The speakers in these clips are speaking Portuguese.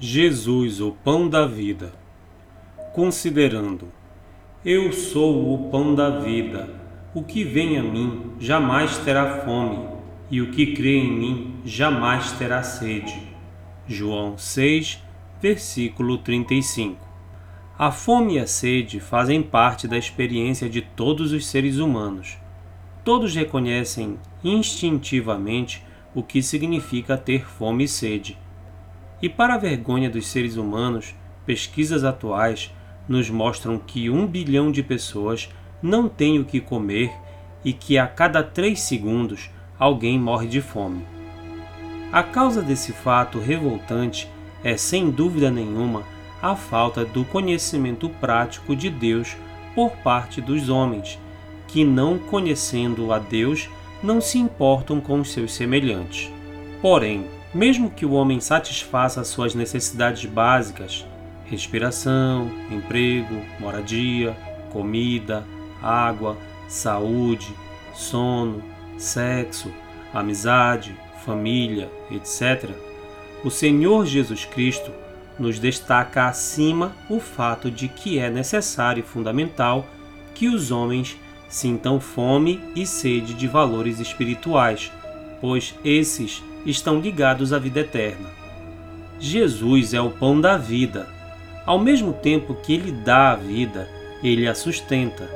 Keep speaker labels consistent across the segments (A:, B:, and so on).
A: Jesus, o pão da vida. Considerando, eu sou o pão da vida. O que vem a mim jamais terá fome, e o que crê em mim jamais terá sede. João 6, versículo 35. A fome e a sede fazem parte da experiência de todos os seres humanos. Todos reconhecem instintivamente o que significa ter fome e sede e, para a vergonha dos seres humanos, pesquisas atuais nos mostram que um bilhão de pessoas não tem o que comer e que a cada três segundos alguém morre de fome. A causa desse fato revoltante é, sem dúvida nenhuma, a falta do conhecimento prático de Deus por parte dos homens, que, não conhecendo a Deus, não se importam com os seus semelhantes. Porém, mesmo que o homem satisfaça suas necessidades básicas respiração, emprego, moradia, comida, água, saúde, sono, sexo, amizade, família, etc., o Senhor Jesus Cristo nos destaca acima o fato de que é necessário e fundamental que os homens sintam fome e sede de valores espirituais, pois esses estão ligados à vida eterna. Jesus é o pão da vida. Ao mesmo tempo que ele dá a vida, ele a sustenta.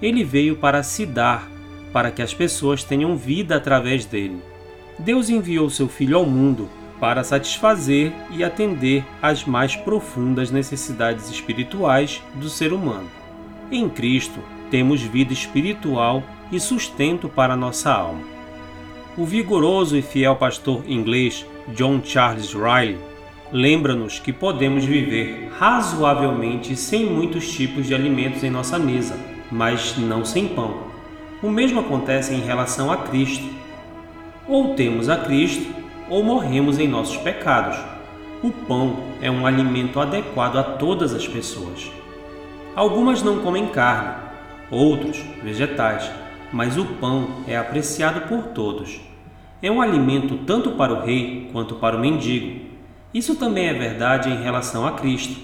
A: Ele veio para se dar, para que as pessoas tenham vida através dele. Deus enviou seu Filho ao mundo para satisfazer e atender às mais profundas necessidades espirituais do ser humano. Em Cristo, temos vida espiritual e sustento para nossa alma. O vigoroso e fiel pastor inglês John Charles Riley lembra-nos que podemos viver razoavelmente sem muitos tipos de alimentos em nossa mesa, mas não sem pão. O mesmo acontece em relação a Cristo. Ou temos a Cristo, ou morremos em nossos pecados. O pão é um alimento adequado a todas as pessoas. Algumas não comem carne, outros vegetais mas o pão é apreciado por todos. É um alimento tanto para o rei quanto para o mendigo. Isso também é verdade em relação a Cristo.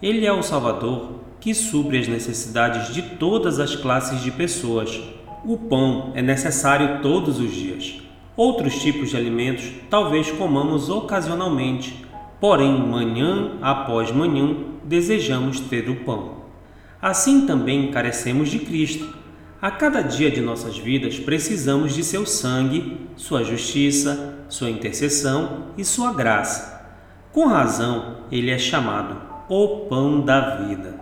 A: Ele é o Salvador que supre as necessidades de todas as classes de pessoas. O pão é necessário todos os dias. Outros tipos de alimentos talvez comamos ocasionalmente, porém, manhã após manhã, desejamos ter o pão. Assim também carecemos de Cristo a cada dia de nossas vidas precisamos de seu sangue, sua justiça, sua intercessão e sua graça. Com razão, ele é chamado o Pão da Vida.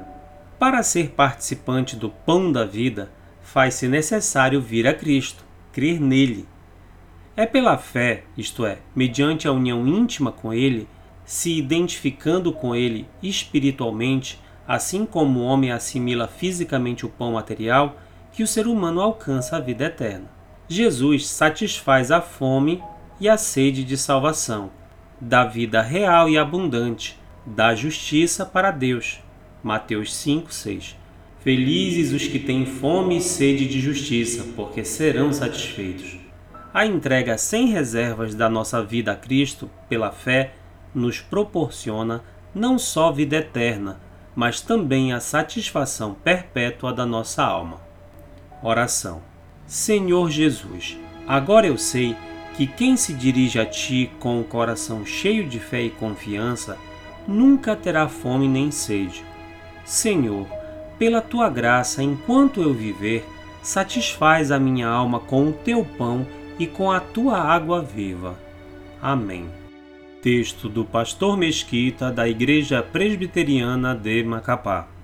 A: Para ser participante do Pão da Vida, faz-se necessário vir a Cristo, crer nele. É pela fé, isto é, mediante a união íntima com Ele, se identificando com Ele espiritualmente, assim como o homem assimila fisicamente o pão material que o ser humano alcança a vida eterna. Jesus satisfaz a fome e a sede de salvação, da vida real e abundante, da justiça para Deus. Mateus 5, 6. Felizes os que têm fome e sede de justiça, porque serão satisfeitos. A entrega sem reservas da nossa vida a Cristo, pela fé, nos proporciona não só vida eterna, mas também a satisfação perpétua da nossa alma. Oração. Senhor Jesus, agora eu sei que quem se dirige a Ti com o coração cheio de fé e confiança nunca terá fome nem sede. Senhor, pela Tua graça, enquanto eu viver, satisfaz a minha alma com o Teu pão e com a Tua água viva. Amém. Texto do Pastor Mesquita da Igreja Presbiteriana de Macapá.